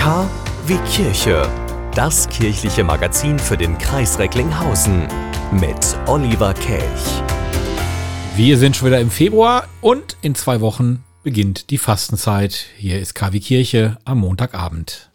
K wie Kirche. Das kirchliche Magazin für den Kreis Recklinghausen mit Oliver Kelch. Wir sind schon wieder im Februar und in zwei Wochen beginnt die Fastenzeit. Hier ist KW Kirche am Montagabend.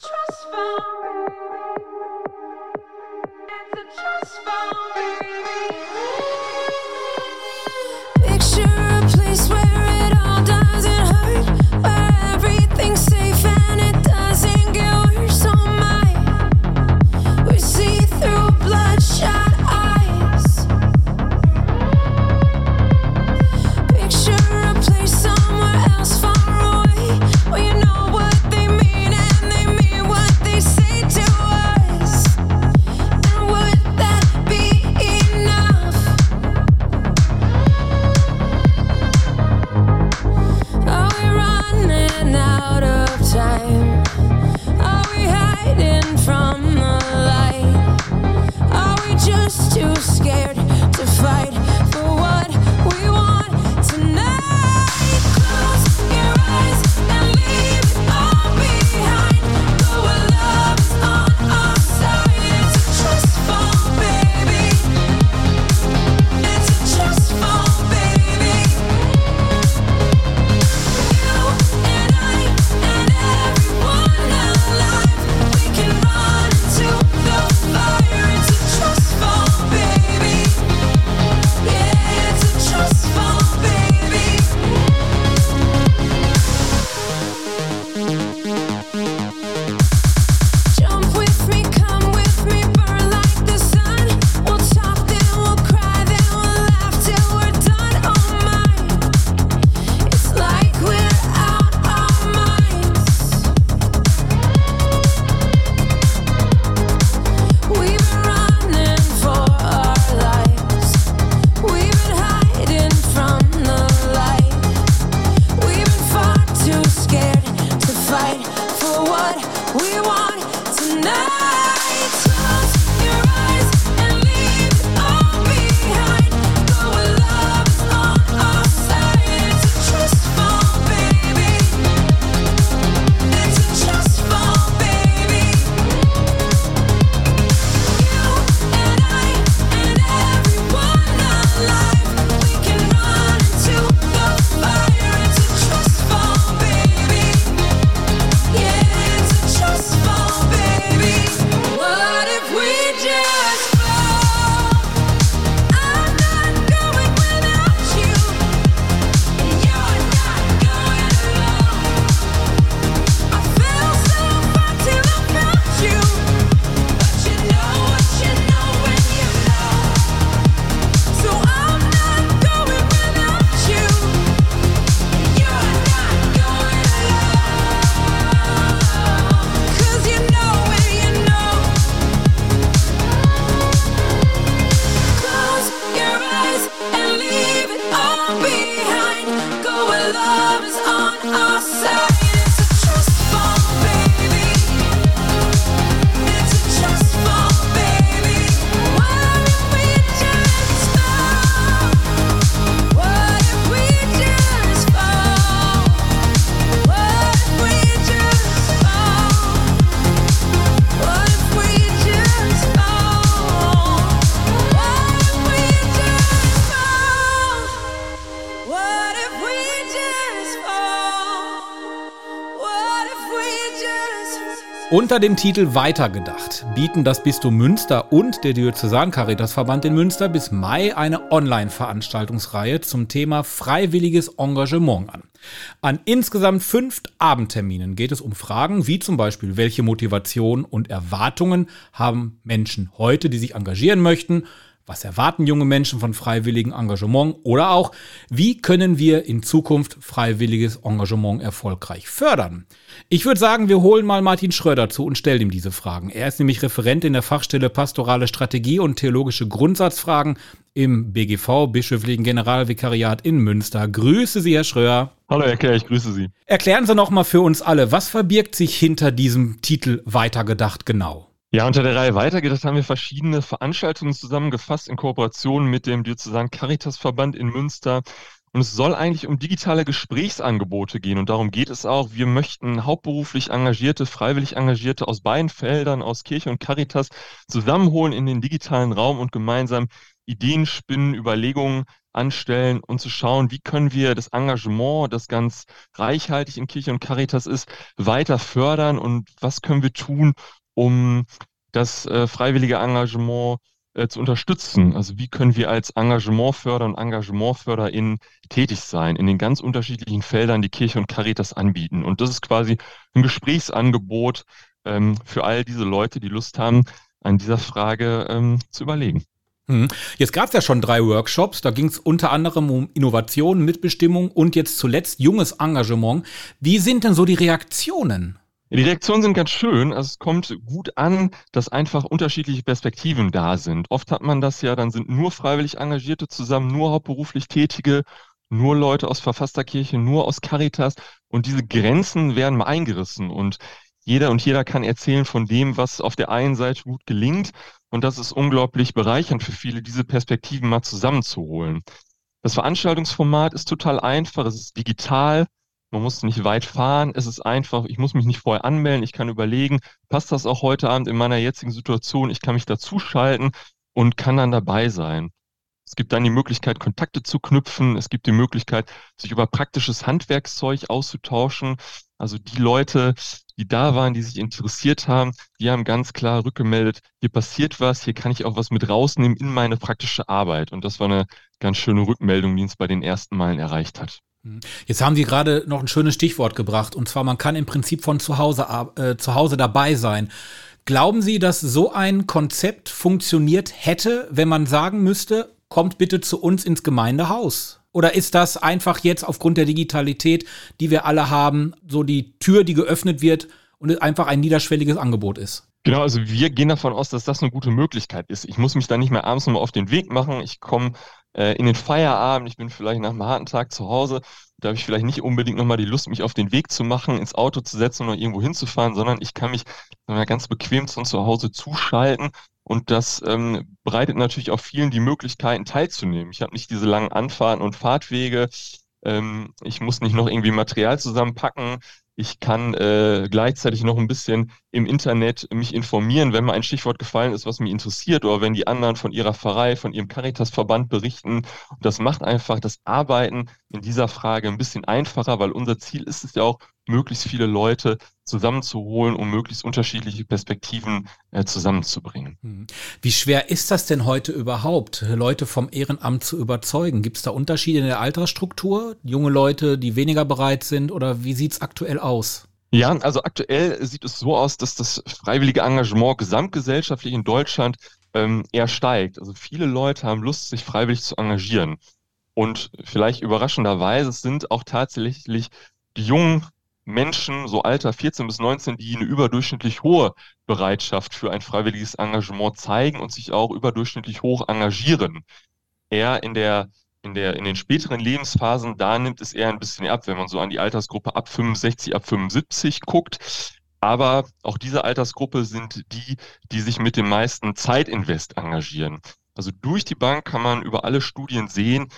Unter dem Titel Weitergedacht bieten das Bistum Münster und der Diözesan Caritasverband in Münster bis Mai eine Online-Veranstaltungsreihe zum Thema freiwilliges Engagement an. An insgesamt fünf Abendterminen geht es um Fragen wie zum Beispiel, welche Motivation und Erwartungen haben Menschen heute, die sich engagieren möchten, was erwarten junge Menschen von freiwilligem Engagement? Oder auch, wie können wir in Zukunft freiwilliges Engagement erfolgreich fördern? Ich würde sagen, wir holen mal Martin Schröder zu und stellen ihm diese Fragen. Er ist nämlich Referent in der Fachstelle Pastorale Strategie und Theologische Grundsatzfragen im BGV, Bischöflichen Generalvikariat in Münster. Grüße Sie, Herr Schröer. Hallo, Herr Kerr, ich grüße Sie. Erklären Sie noch mal für uns alle, was verbirgt sich hinter diesem Titel Weitergedacht genau? Ja, unter der Reihe weitergedacht haben wir verschiedene Veranstaltungen zusammengefasst in Kooperation mit dem Diözesan Caritas Verband in Münster Und es soll eigentlich um digitale Gesprächsangebote gehen. Und darum geht es auch. Wir möchten hauptberuflich Engagierte, freiwillig Engagierte aus beiden Feldern, aus Kirche und Caritas, zusammenholen in den digitalen Raum und gemeinsam Ideen spinnen, Überlegungen anstellen und zu schauen, wie können wir das Engagement, das ganz reichhaltig in Kirche und Caritas ist, weiter fördern und was können wir tun, um das äh, freiwillige Engagement äh, zu unterstützen. Also wie können wir als Engagementförder und Engagementförderin tätig sein in den ganz unterschiedlichen Feldern, die Kirche und Caritas anbieten. Und das ist quasi ein Gesprächsangebot ähm, für all diese Leute, die Lust haben, an dieser Frage ähm, zu überlegen. Hm. Jetzt gab es ja schon drei Workshops, da ging es unter anderem um Innovation, Mitbestimmung und jetzt zuletzt junges Engagement. Wie sind denn so die Reaktionen? Die Reaktionen sind ganz schön. Also es kommt gut an, dass einfach unterschiedliche Perspektiven da sind. Oft hat man das ja, dann sind nur freiwillig Engagierte zusammen, nur hauptberuflich Tätige, nur Leute aus Verfassterkirche, nur aus Caritas. Und diese Grenzen werden mal eingerissen. Und jeder und jeder kann erzählen von dem, was auf der einen Seite gut gelingt. Und das ist unglaublich bereichernd für viele, diese Perspektiven mal zusammenzuholen. Das Veranstaltungsformat ist total einfach. Es ist digital. Man muss nicht weit fahren. Es ist einfach, ich muss mich nicht vorher anmelden. Ich kann überlegen, passt das auch heute Abend in meiner jetzigen Situation? Ich kann mich dazuschalten und kann dann dabei sein. Es gibt dann die Möglichkeit, Kontakte zu knüpfen. Es gibt die Möglichkeit, sich über praktisches Handwerkszeug auszutauschen. Also die Leute, die da waren, die sich interessiert haben, die haben ganz klar rückgemeldet, hier passiert was, hier kann ich auch was mit rausnehmen in meine praktische Arbeit. Und das war eine ganz schöne Rückmeldung, die uns bei den ersten Malen erreicht hat. Mhm. Jetzt haben Sie gerade noch ein schönes Stichwort gebracht, und zwar man kann im Prinzip von zu Hause, äh, zu Hause dabei sein. Glauben Sie, dass so ein Konzept funktioniert hätte, wenn man sagen müsste, kommt bitte zu uns ins Gemeindehaus? Oder ist das einfach jetzt aufgrund der Digitalität, die wir alle haben, so die Tür, die geöffnet wird und einfach ein niederschwelliges Angebot ist? Genau, also wir gehen davon aus, dass das eine gute Möglichkeit ist. Ich muss mich da nicht mehr abends nochmal auf den Weg machen. Ich komme äh, in den Feierabend, ich bin vielleicht nach einem harten Tag zu Hause, da habe ich vielleicht nicht unbedingt nochmal die Lust, mich auf den Weg zu machen, ins Auto zu setzen oder irgendwo hinzufahren, sondern ich kann mich ganz bequem von zu Hause zuschalten und das ähm, bereitet natürlich auch vielen die Möglichkeiten teilzunehmen. Ich habe nicht diese langen Anfahrten und Fahrtwege. Ähm, ich muss nicht noch irgendwie Material zusammenpacken. Ich kann äh, gleichzeitig noch ein bisschen im Internet mich informieren, wenn mal ein Stichwort gefallen ist, was mich interessiert, oder wenn die anderen von ihrer Pfarrei, von ihrem Caritas-Verband berichten. Und das macht einfach das Arbeiten in dieser Frage ein bisschen einfacher, weil unser Ziel ist es ja auch, möglichst viele Leute zusammenzuholen, um möglichst unterschiedliche Perspektiven äh, zusammenzubringen. Hm. Wie schwer ist das denn heute überhaupt, Leute vom Ehrenamt zu überzeugen? Gibt es da Unterschiede in der Altersstruktur? Junge Leute, die weniger bereit sind oder wie sieht es aktuell aus? Ja, also aktuell sieht es so aus, dass das freiwillige Engagement gesamtgesellschaftlich in Deutschland ähm, eher steigt. Also viele Leute haben Lust, sich freiwillig zu engagieren. Und vielleicht überraschenderweise sind auch tatsächlich die jungen Menschen, so Alter 14 bis 19, die eine überdurchschnittlich hohe Bereitschaft für ein freiwilliges Engagement zeigen und sich auch überdurchschnittlich hoch engagieren. Eher in der in, der, in den späteren Lebensphasen, da nimmt es eher ein bisschen ab, wenn man so an die Altersgruppe ab 65, ab 75 guckt. Aber auch diese Altersgruppe sind die, die sich mit dem meisten Zeitinvest engagieren. Also durch die Bank kann man über alle Studien sehen,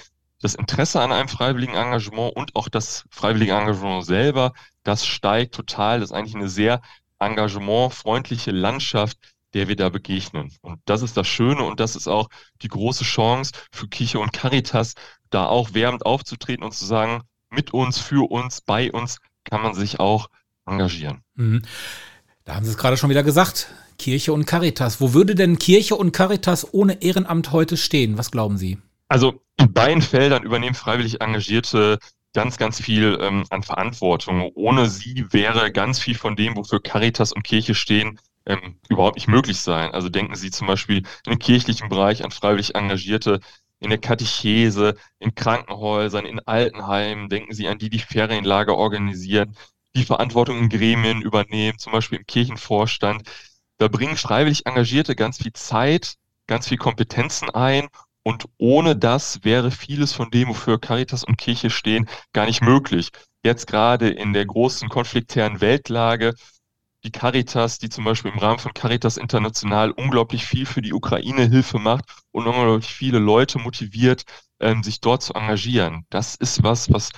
das Interesse an einem freiwilligen Engagement und auch das freiwillige Engagement selber, das steigt total. Das ist eigentlich eine sehr engagementfreundliche Landschaft, der wir da begegnen. Und das ist das Schöne und das ist auch die große Chance für Kirche und Caritas, da auch wärmend aufzutreten und zu sagen, mit uns, für uns, bei uns kann man sich auch engagieren. Mhm. Da haben Sie es gerade schon wieder gesagt. Kirche und Caritas. Wo würde denn Kirche und Caritas ohne Ehrenamt heute stehen? Was glauben Sie? Also in beiden Feldern übernehmen freiwillig Engagierte ganz, ganz viel ähm, an Verantwortung. Ohne sie wäre ganz viel von dem, wofür Caritas und Kirche stehen, ähm, überhaupt nicht möglich sein. Also denken Sie zum Beispiel im kirchlichen Bereich an freiwillig Engagierte, in der Katechese, in Krankenhäusern, in Altenheimen. Denken Sie an die, die Ferienlager organisieren, die Verantwortung in Gremien übernehmen, zum Beispiel im Kirchenvorstand. Da bringen freiwillig Engagierte ganz viel Zeit, ganz viel Kompetenzen ein und ohne das wäre vieles von dem, wofür Caritas und Kirche stehen, gar nicht möglich. Jetzt gerade in der großen konfliktären Weltlage, die Caritas, die zum Beispiel im Rahmen von Caritas International unglaublich viel für die Ukraine-Hilfe macht und unglaublich viele Leute motiviert, ähm, sich dort zu engagieren. Das ist was, was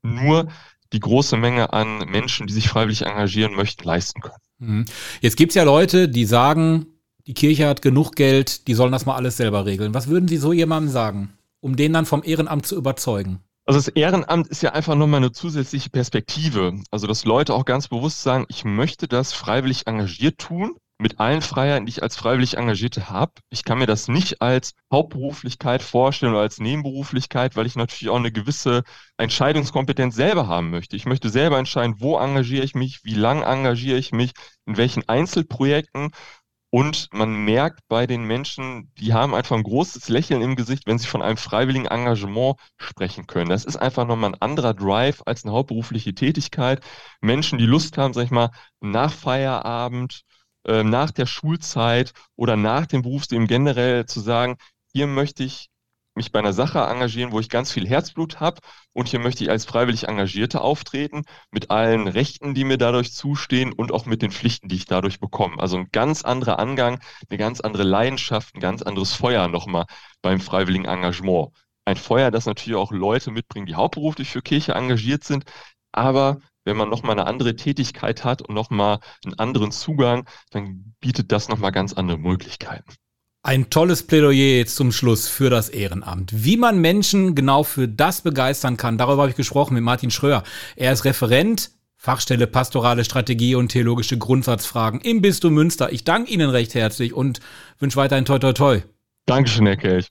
nur die große Menge an Menschen, die sich freiwillig engagieren möchten, leisten können. Mhm. Jetzt gibt es ja Leute, die sagen, die Kirche hat genug Geld, die sollen das mal alles selber regeln. Was würden Sie so jemandem sagen, um den dann vom Ehrenamt zu überzeugen? Also das Ehrenamt ist ja einfach nochmal eine zusätzliche Perspektive. Also dass Leute auch ganz bewusst sagen, ich möchte das freiwillig engagiert tun mit allen Freiheiten, die ich als freiwillig Engagierte habe. Ich kann mir das nicht als Hauptberuflichkeit vorstellen oder als Nebenberuflichkeit, weil ich natürlich auch eine gewisse Entscheidungskompetenz selber haben möchte. Ich möchte selber entscheiden, wo engagiere ich mich, wie lang engagiere ich mich, in welchen Einzelprojekten. Und man merkt bei den Menschen, die haben einfach ein großes Lächeln im Gesicht, wenn sie von einem freiwilligen Engagement sprechen können. Das ist einfach nochmal ein anderer Drive als eine hauptberufliche Tätigkeit. Menschen, die Lust haben, sag ich mal, nach Feierabend äh, nach der Schulzeit oder nach dem Berufsleben generell zu sagen, hier möchte ich mich bei einer Sache engagieren, wo ich ganz viel Herzblut habe und hier möchte ich als freiwillig Engagierte auftreten, mit allen Rechten, die mir dadurch zustehen und auch mit den Pflichten, die ich dadurch bekomme. Also ein ganz anderer Angang, eine ganz andere Leidenschaft, ein ganz anderes Feuer nochmal beim freiwilligen Engagement. Ein Feuer, das natürlich auch Leute mitbringen, die hauptberuflich für Kirche engagiert sind, aber wenn man nochmal eine andere Tätigkeit hat und nochmal einen anderen Zugang, dann bietet das nochmal ganz andere Möglichkeiten. Ein tolles Plädoyer jetzt zum Schluss für das Ehrenamt. Wie man Menschen genau für das begeistern kann, darüber habe ich gesprochen mit Martin Schröer. Er ist Referent, Fachstelle Pastorale Strategie und theologische Grundsatzfragen im Bistum Münster. Ich danke Ihnen recht herzlich und wünsche weiterhin toi toi toi. Dankeschön, Herr Kelch.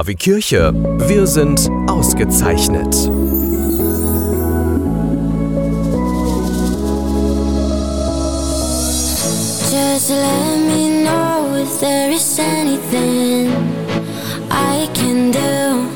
KW Kirche. Wir sind ausgezeichnet. Just let me know if there is anything I can do.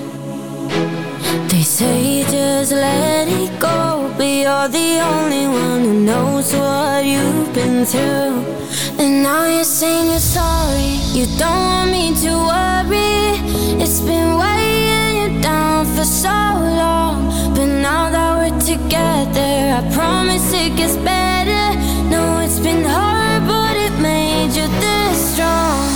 They say just let it go, but you're the only one who knows what you've been through. And now you're saying you're sorry, you don't want me to worry. It's been weighing you down for so long, but now that we're together, I promise it gets better. No, it's been hard, but it made you this strong.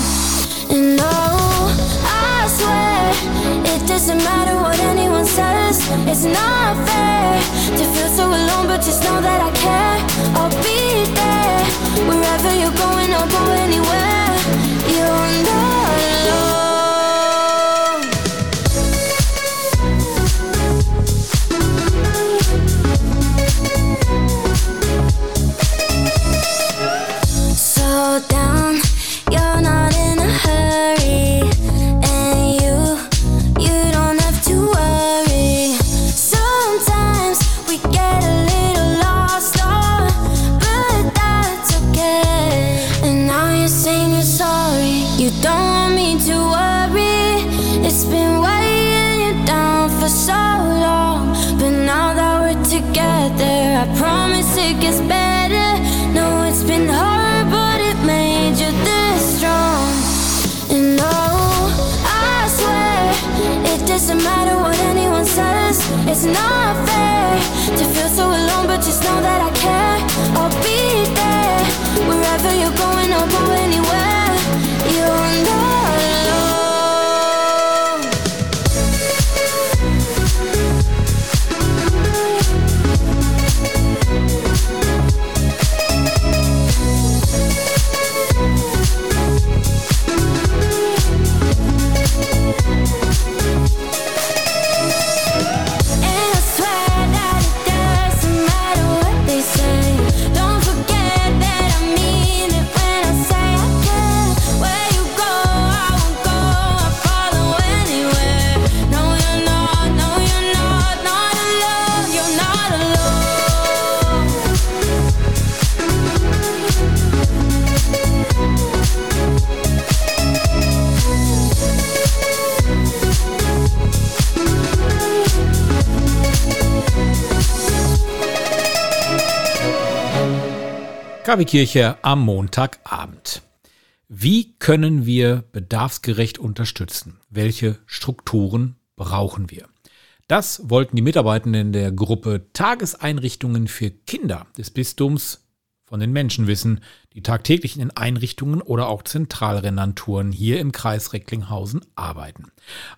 And oh, I swear it doesn't matter what anyone says. It's not fair to feel so alone, but just know that I care. I'll be there wherever you're going. I'll go anywhere. Not alone. Kaffeekirche am Montagabend. Wie können wir bedarfsgerecht unterstützen? Welche Strukturen brauchen wir? Das wollten die Mitarbeitenden der Gruppe Tageseinrichtungen für Kinder des Bistums von den Menschen wissen, die tagtäglich in Einrichtungen oder auch Zentralrenanturen hier im Kreis Recklinghausen arbeiten.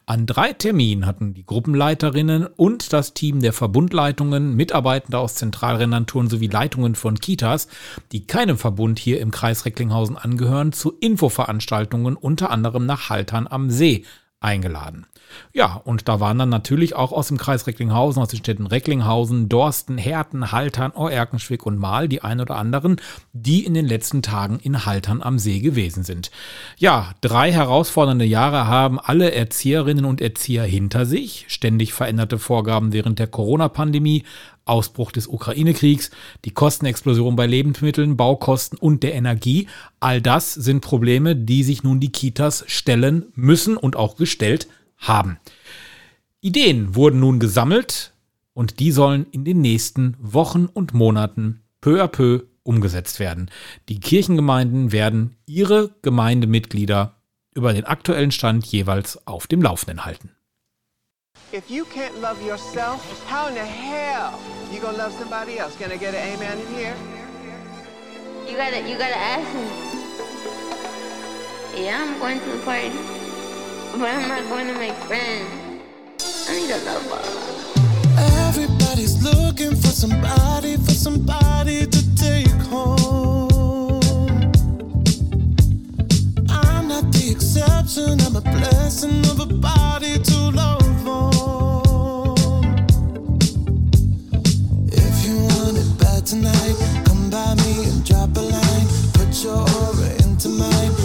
An drei Terminen hatten die Gruppenleiterinnen und das Team der Verbundleitungen, Mitarbeitende aus Zentralrenanturen sowie Leitungen von Kitas, die keinem Verbund hier im Kreis Recklinghausen angehören, zu Infoveranstaltungen unter anderem nach Haltern am See eingeladen. Ja, und da waren dann natürlich auch aus dem Kreis Recklinghausen, aus den Städten Recklinghausen, Dorsten, Herten, Haltern, Oerkenschwick und Mahl die ein oder anderen, die in den letzten Tagen in Haltern am See gewesen sind. Ja, drei herausfordernde Jahre haben alle Erzieherinnen und Erzieher hinter sich. Ständig veränderte Vorgaben während der Corona-Pandemie, Ausbruch des Ukraine-Kriegs, die Kostenexplosion bei Lebensmitteln, Baukosten und der Energie. All das sind Probleme, die sich nun die Kitas stellen müssen und auch gestellt haben. Ideen wurden nun gesammelt und die sollen in den nächsten Wochen und Monaten peu à peu umgesetzt werden. Die Kirchengemeinden werden ihre Gemeindemitglieder über den aktuellen Stand jeweils auf dem Laufenden halten. If you can't love yourself, how in the hell you gonna love somebody else? Can I get an amen in here? You gotta, you gotta ask him. Yeah, I'm going to the party, but I'm not going to make friends. I need a lover. Everybody's looking for somebody, for somebody to take home. I'm not the exception, I'm a blessing of a body to love on. If you want it bad tonight, come by me and drop a line. Put your aura into mine.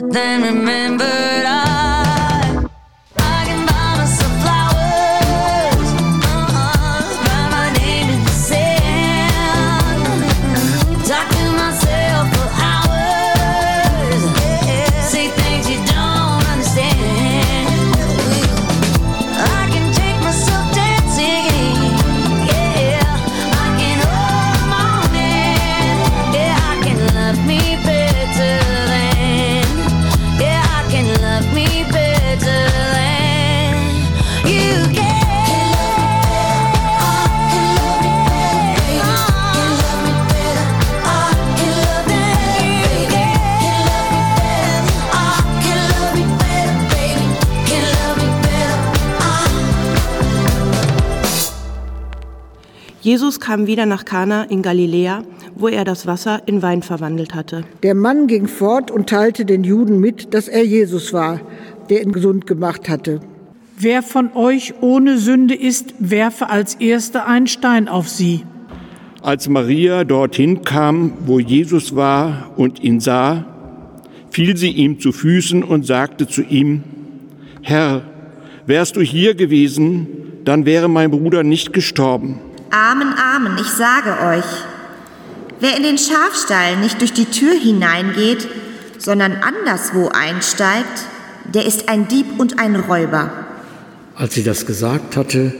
But then remembered I. I Jesus kam wieder nach Kana in Galiläa, wo er das Wasser in Wein verwandelt hatte. Der Mann ging fort und teilte den Juden mit, dass er Jesus war, der ihn gesund gemacht hatte. Wer von euch ohne Sünde ist, werfe als erster einen Stein auf sie. Als Maria dorthin kam, wo Jesus war und ihn sah, fiel sie ihm zu Füßen und sagte zu ihm, Herr, wärst du hier gewesen, dann wäre mein Bruder nicht gestorben. Amen, Amen, ich sage euch, wer in den Schafstall nicht durch die Tür hineingeht, sondern anderswo einsteigt, der ist ein Dieb und ein Räuber. Als sie das gesagt hatte,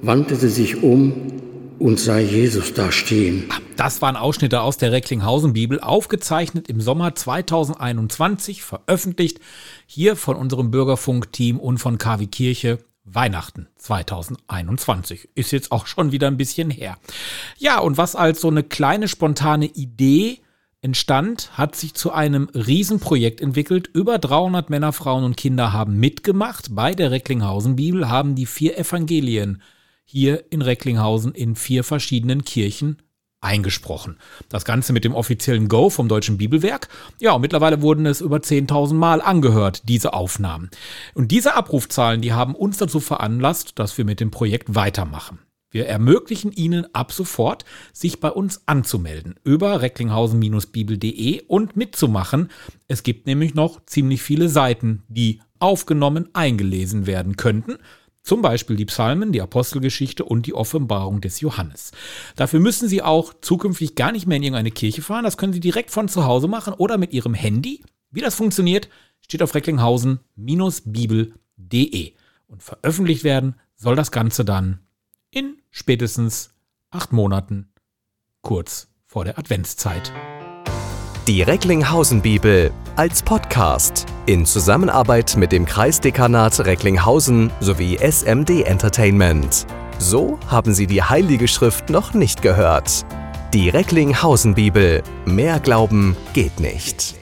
wandte sie sich um und sah Jesus da stehen. Das waren Ausschnitte aus der Recklinghausen-Bibel, aufgezeichnet im Sommer 2021, veröffentlicht hier von unserem Bürgerfunk-Team und von KW Kirche. Weihnachten 2021. Ist jetzt auch schon wieder ein bisschen her. Ja, und was als so eine kleine spontane Idee entstand, hat sich zu einem Riesenprojekt entwickelt. Über 300 Männer, Frauen und Kinder haben mitgemacht bei der Recklinghausen-Bibel, haben die vier Evangelien hier in Recklinghausen in vier verschiedenen Kirchen eingesprochen. Das Ganze mit dem offiziellen Go vom Deutschen Bibelwerk. Ja, und mittlerweile wurden es über 10.000 Mal angehört, diese Aufnahmen. Und diese Abrufzahlen, die haben uns dazu veranlasst, dass wir mit dem Projekt weitermachen. Wir ermöglichen Ihnen ab sofort, sich bei uns anzumelden über recklinghausen-bibel.de und mitzumachen. Es gibt nämlich noch ziemlich viele Seiten, die aufgenommen, eingelesen werden könnten. Zum Beispiel die Psalmen, die Apostelgeschichte und die Offenbarung des Johannes. Dafür müssen Sie auch zukünftig gar nicht mehr in irgendeine Kirche fahren. Das können Sie direkt von zu Hause machen oder mit Ihrem Handy. Wie das funktioniert, steht auf recklinghausen-bibel.de. Und veröffentlicht werden soll das Ganze dann in spätestens acht Monaten, kurz vor der Adventszeit. Die Recklinghausen-Bibel als Podcast in Zusammenarbeit mit dem Kreisdekanat Recklinghausen sowie SMD Entertainment. So haben Sie die Heilige Schrift noch nicht gehört. Die Recklinghausen-Bibel. Mehr Glauben geht nicht.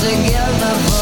together,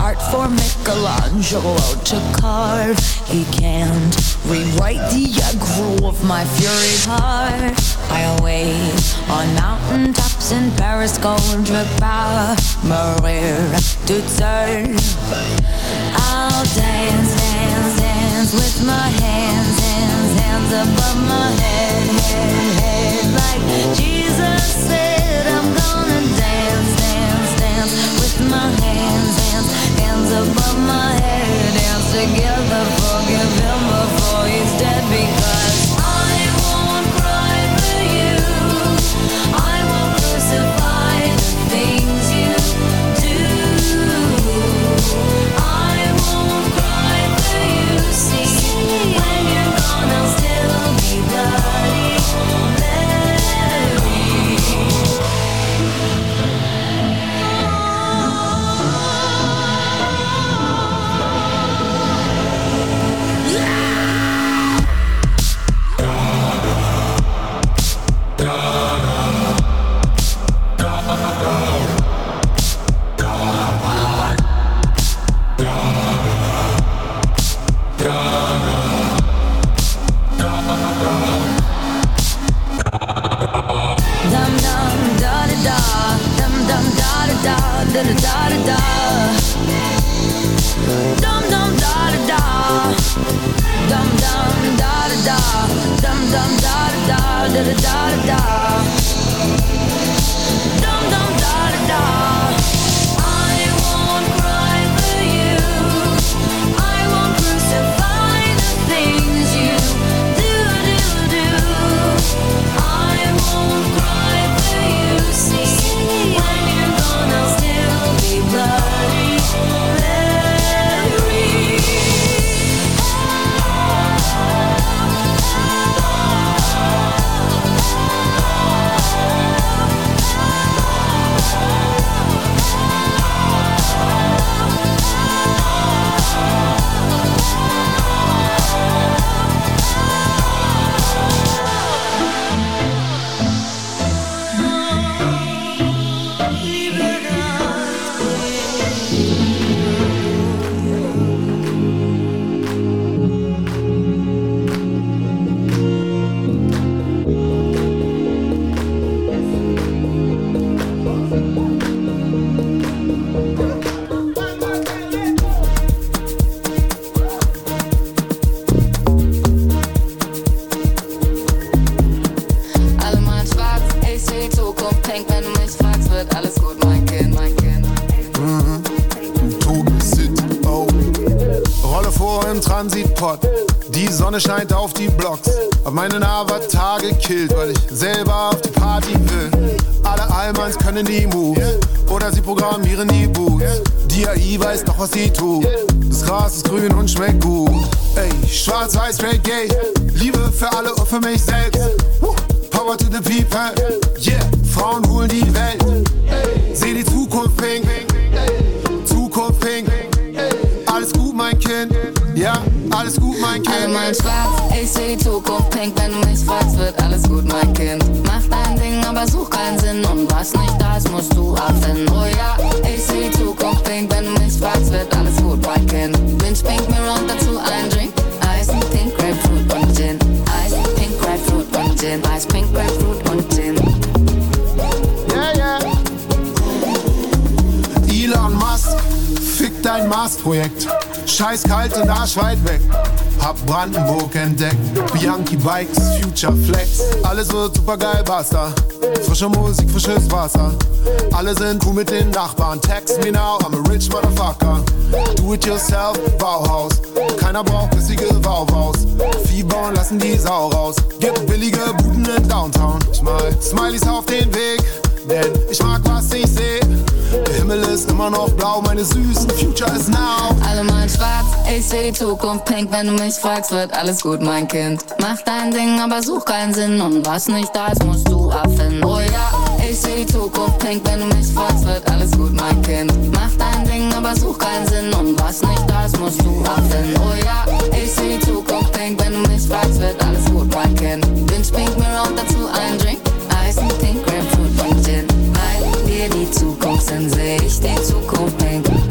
art for Michelangelo to carve. He can't rewrite the aggro of my fury heart. I wait on mountain tops in Paris, gold Gondra, Maria to serve. I'll dance, dance, dance with my hands, hands, hands above my head, head, head. Like Jesus said, I'm gonna dance, dance, with my hands, hands, hands above my head. Dance together, schmeckt gut. Ey, schwarz, weiß, straight, gay. Liebe für alle und für mich selbst. Power to the people. Yeah, Frauen holen die Welt. Seh die Zukunft pink. Zukunft pink. Alles gut, mein Kind. Ja, alles gut, mein Kind. Alle mal schwarz, ich seh die Zukunft pink. Wenn du mich fragst, wird alles gut, mein Kind. Mach dein Ding, aber such keinen Sinn. Und was nicht da ist, musst du abfinden. Oh ja, ich seh die Zukunft fragst, wird alles gut, mein Kind. Binge pink, mir und dazu ein Drink. Eis, Pink, Grapefruit und Gin. Eis, Pink, Grapefruit und Gin. Eis, Pink, Grapefruit und Gin. Yeah, yeah. Elon Musk, fick dein Mars-Projekt. Scheiß kalt und Arsch weit weg. Hab Brandenburg entdeckt. Bianchi Bikes, Future Flex. Alles wird super geil, basta. Frische Musik, frisches Wasser. Alle sind cool mit den Nachbarn. Text me now, I'm a rich motherfucker. Do it yourself, Bauhaus. Keiner braucht bissige Bauhaus. Vieh bauen lassen die Sau raus. Gibt billige Buden in Downtown. Smileys auf den Weg. Denn ich mag, was ich seh. Der Himmel ist immer noch blau, meine süßen Future is now. Alle mal schwarz, ich seh die Zukunft pink. Wenn du mich fragst, wird alles gut, mein Kind. Mach dein Ding, aber such keinen Sinn. Und was nicht da ist, musst du abfinden. Oh ja, ich seh die Zukunft pink. Wenn du mich fragst, wird alles gut, mein Kind. Mach dein Ding, aber such keinen Sinn. Und was nicht da ist, musst du abfinden. Oh ja, ich seh die Zukunft pink. Wenn du mich fragst, wird alles gut, mein Kind. Binge pink, mir und dazu ein Drink. Eis, Pink, Und Gin. Weil wir die Zukunft sind, seh ich die Zukunft pink.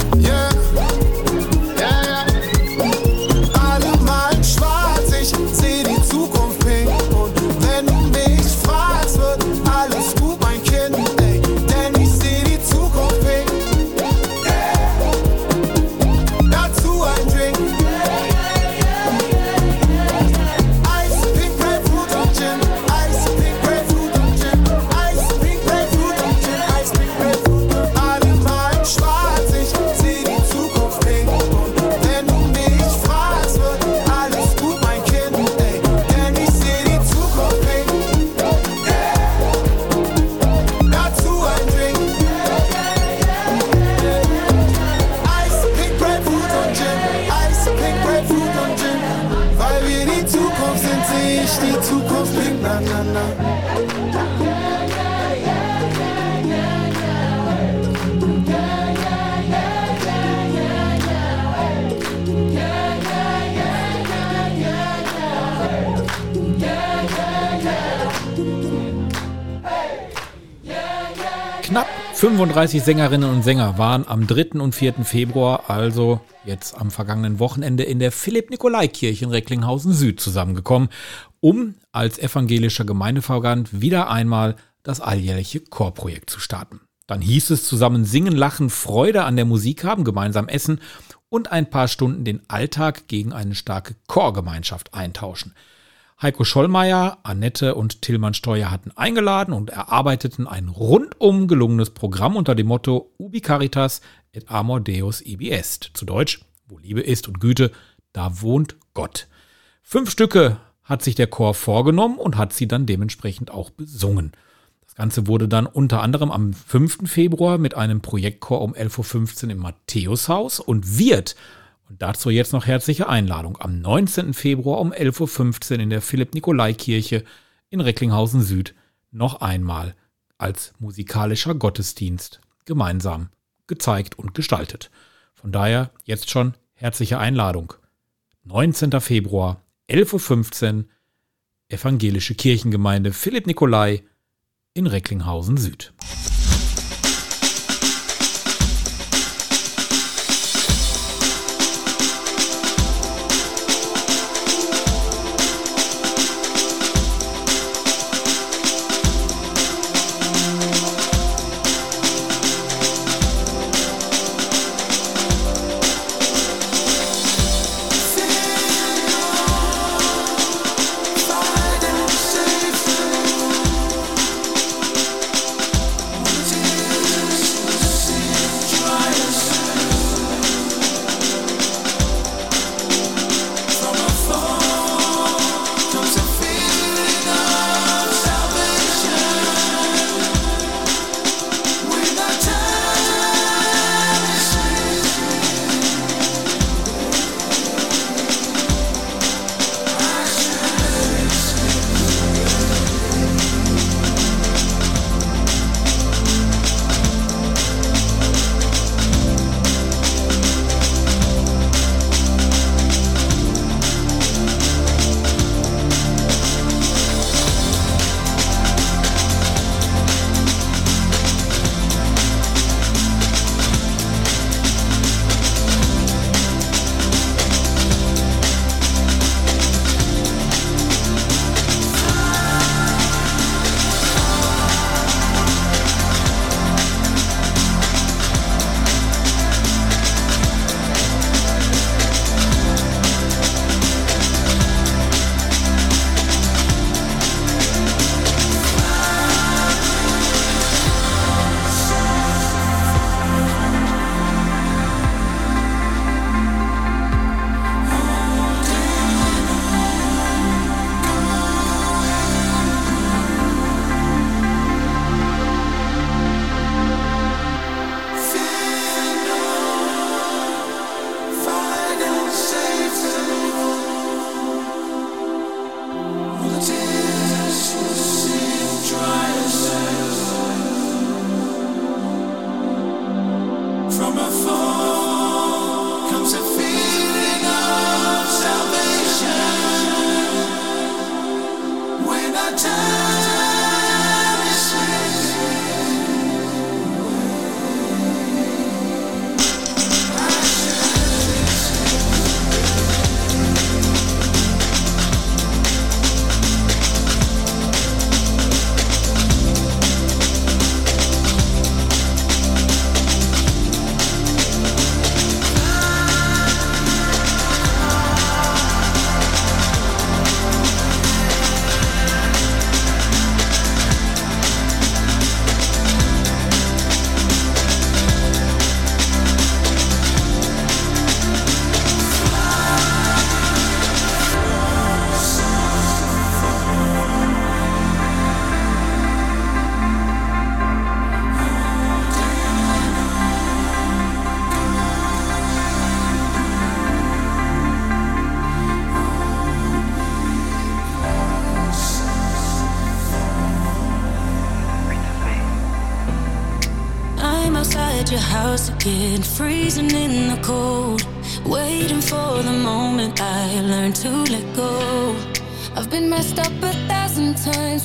35 Sängerinnen und Sänger waren am 3. und 4. Februar, also jetzt am vergangenen Wochenende, in der Philipp-Nikolai-Kirche in Recklinghausen Süd zusammengekommen, um als evangelischer Gemeindeverband wieder einmal das alljährliche Chorprojekt zu starten. Dann hieß es zusammen singen, lachen, Freude an der Musik haben, gemeinsam essen und ein paar Stunden den Alltag gegen eine starke Chorgemeinschaft eintauschen. Heiko Schollmeier, Annette und Tillmann Steuer hatten eingeladen und erarbeiteten ein rundum gelungenes Programm unter dem Motto Ubi Caritas et Amor Deus ibi est. Zu Deutsch, wo Liebe ist und Güte, da wohnt Gott. Fünf Stücke hat sich der Chor vorgenommen und hat sie dann dementsprechend auch besungen. Das Ganze wurde dann unter anderem am 5. Februar mit einem Projektchor um 11.15 Uhr im Matthäushaus und wird und dazu jetzt noch herzliche Einladung am 19. Februar um 11.15 Uhr in der Philipp-Nikolai-Kirche in Recklinghausen Süd noch einmal als musikalischer Gottesdienst gemeinsam gezeigt und gestaltet. Von daher jetzt schon herzliche Einladung. 19. Februar, 11.15 Uhr, Evangelische Kirchengemeinde Philipp Nikolai in Recklinghausen Süd.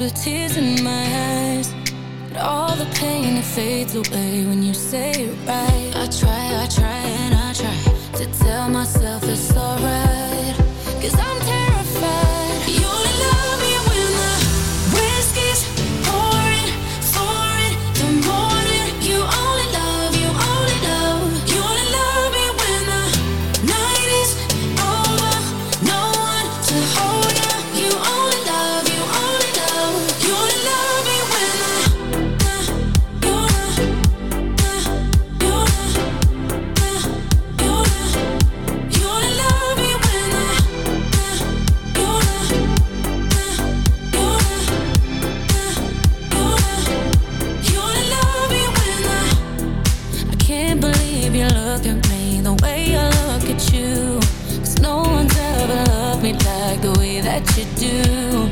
With tears in my eyes. But all the pain it fades away when you say it right. You do.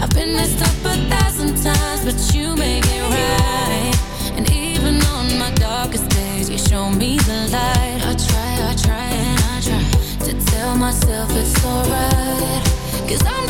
I've been messed up a thousand times, but you make it right. And even on my darkest days, you show me the light. I try, I try, and I try to tell myself it's alright. Cause I'm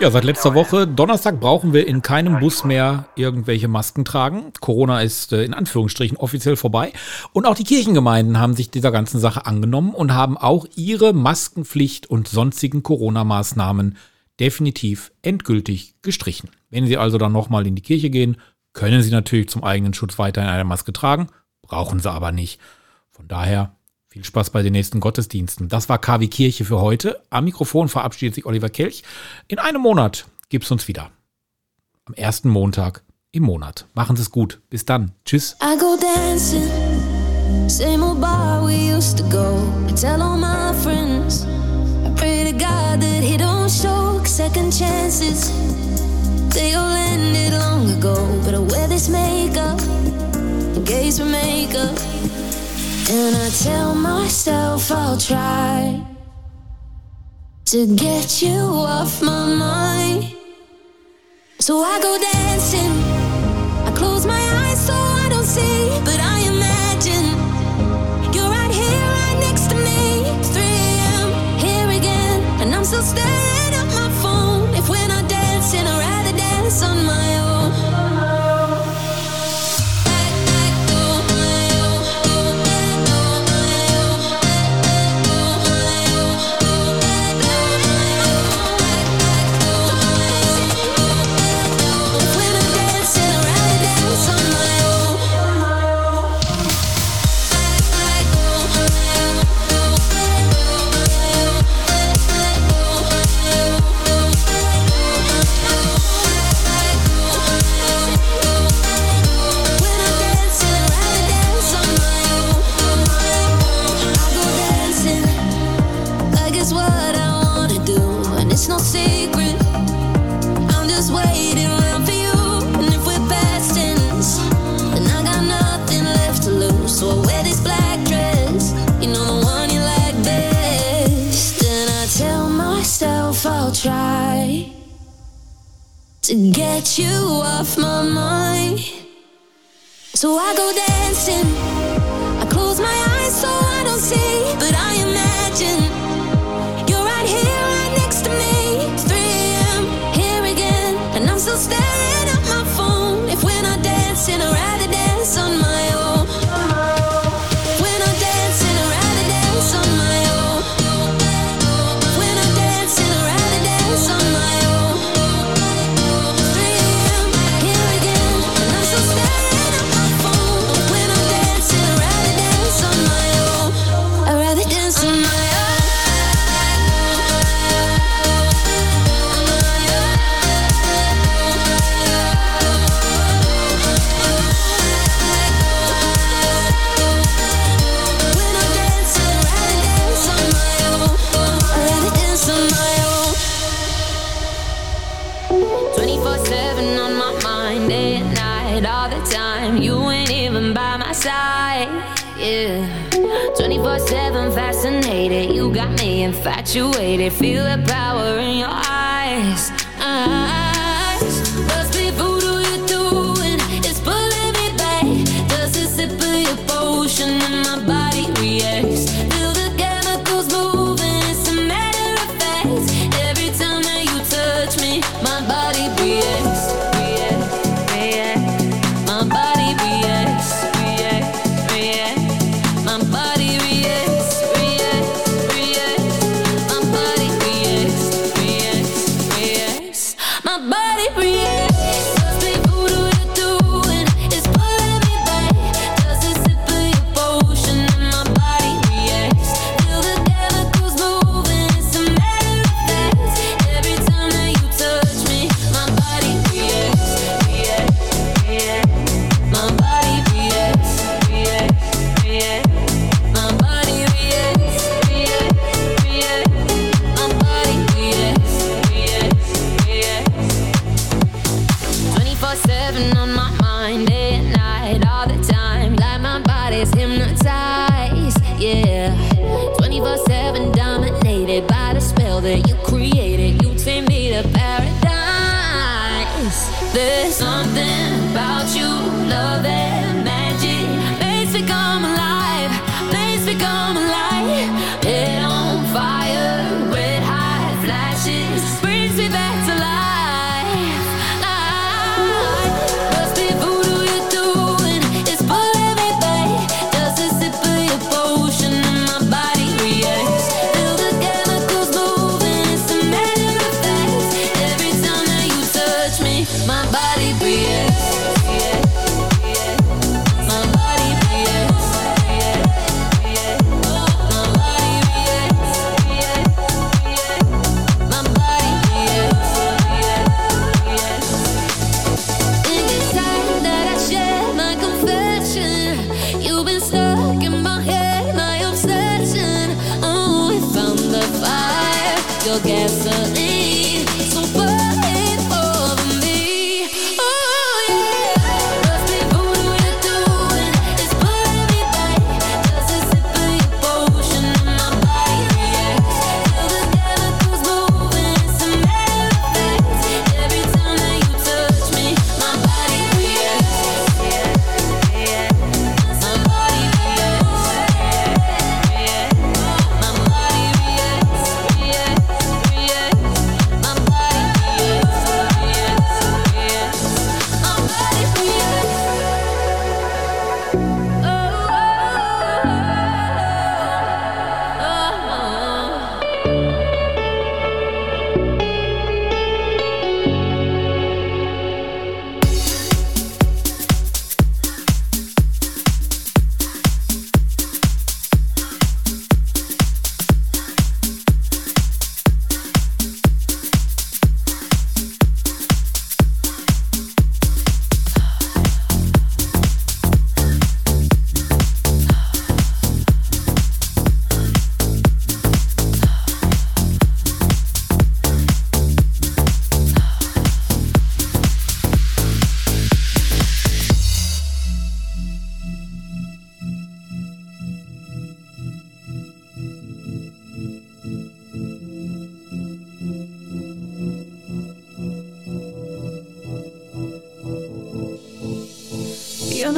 Ja, seit letzter Woche, Donnerstag, brauchen wir in keinem Bus mehr irgendwelche Masken tragen. Corona ist äh, in Anführungsstrichen offiziell vorbei. Und auch die Kirchengemeinden haben sich dieser ganzen Sache angenommen und haben auch ihre Maskenpflicht und sonstigen Corona-Maßnahmen definitiv endgültig gestrichen. Wenn Sie also dann nochmal in die Kirche gehen, können Sie natürlich zum eigenen Schutz weiterhin eine Maske tragen, brauchen Sie aber nicht. Von daher viel Spaß bei den nächsten Gottesdiensten. Das war KW Kirche für heute. Am Mikrofon verabschiedet sich Oliver Kelch. In einem Monat gibt's uns wieder. Am ersten Montag im Monat. Machen Sie es gut. Bis dann. Tschüss. I go dancing, same old bar we used to go. I tell all my friends, I pray to God that He don't show second chances. They all ended long ago, but I wear this makeup, gaze for makeup, and I tell myself I'll try to get you off my mind. So I go dancing. I close my eyes so I don't see, but I imagine you're right here, right next to me. 3 a.m. here again, and I'm still staring I'll try to get you off my mind. So I go dancing. I close my eyes so I don't see, but I imagine you're right here, right next to me. 3 a.m. here again, and I'm still staring at my phone. If we're not dancing around. infatuated, feel the power in your eyes.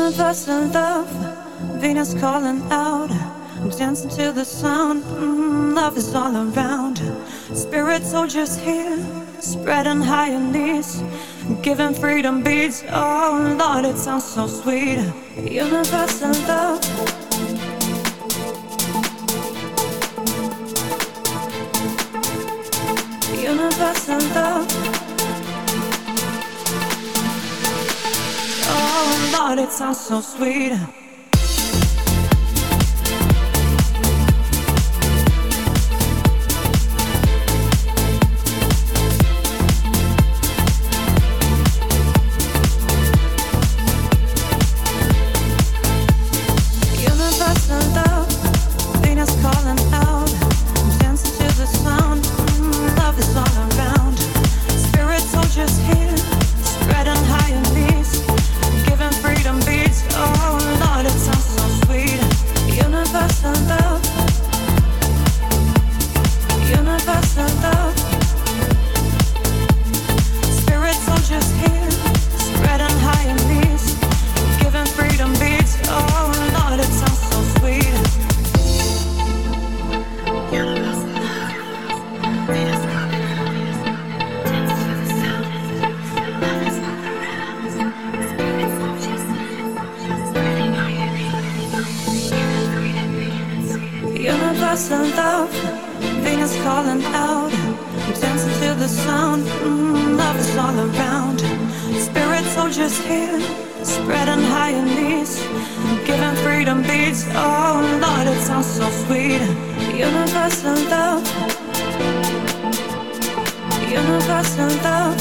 Universal love, Venus calling out. Dancing to the sound, mm, love is all around. Spirit soldiers here, spreading high in knees, giving freedom beats. Oh Lord, it sounds so sweet. Universal love. Lord, it sounds so sweet. Universal love, Venus calling out. Dancing to the sound, mm, love is all around. Spirit soldiers here, spreading high in knees, giving freedom beats. Oh Lord, it sounds so sweet. Universal love, universal love.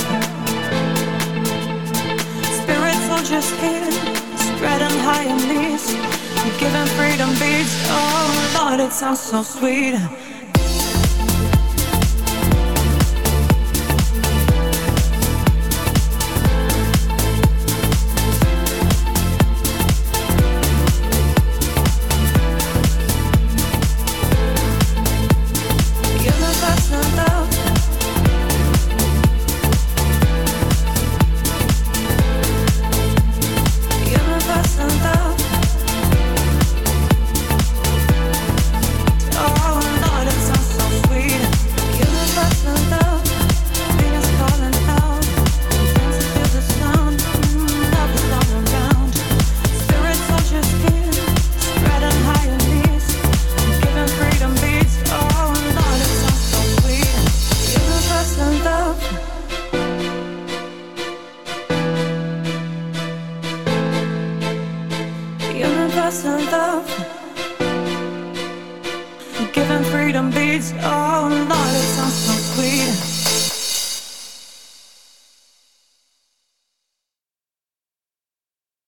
Spirit soldiers here, spreading high in knees, giving freedom beats. Oh Lord, it sounds so sweet.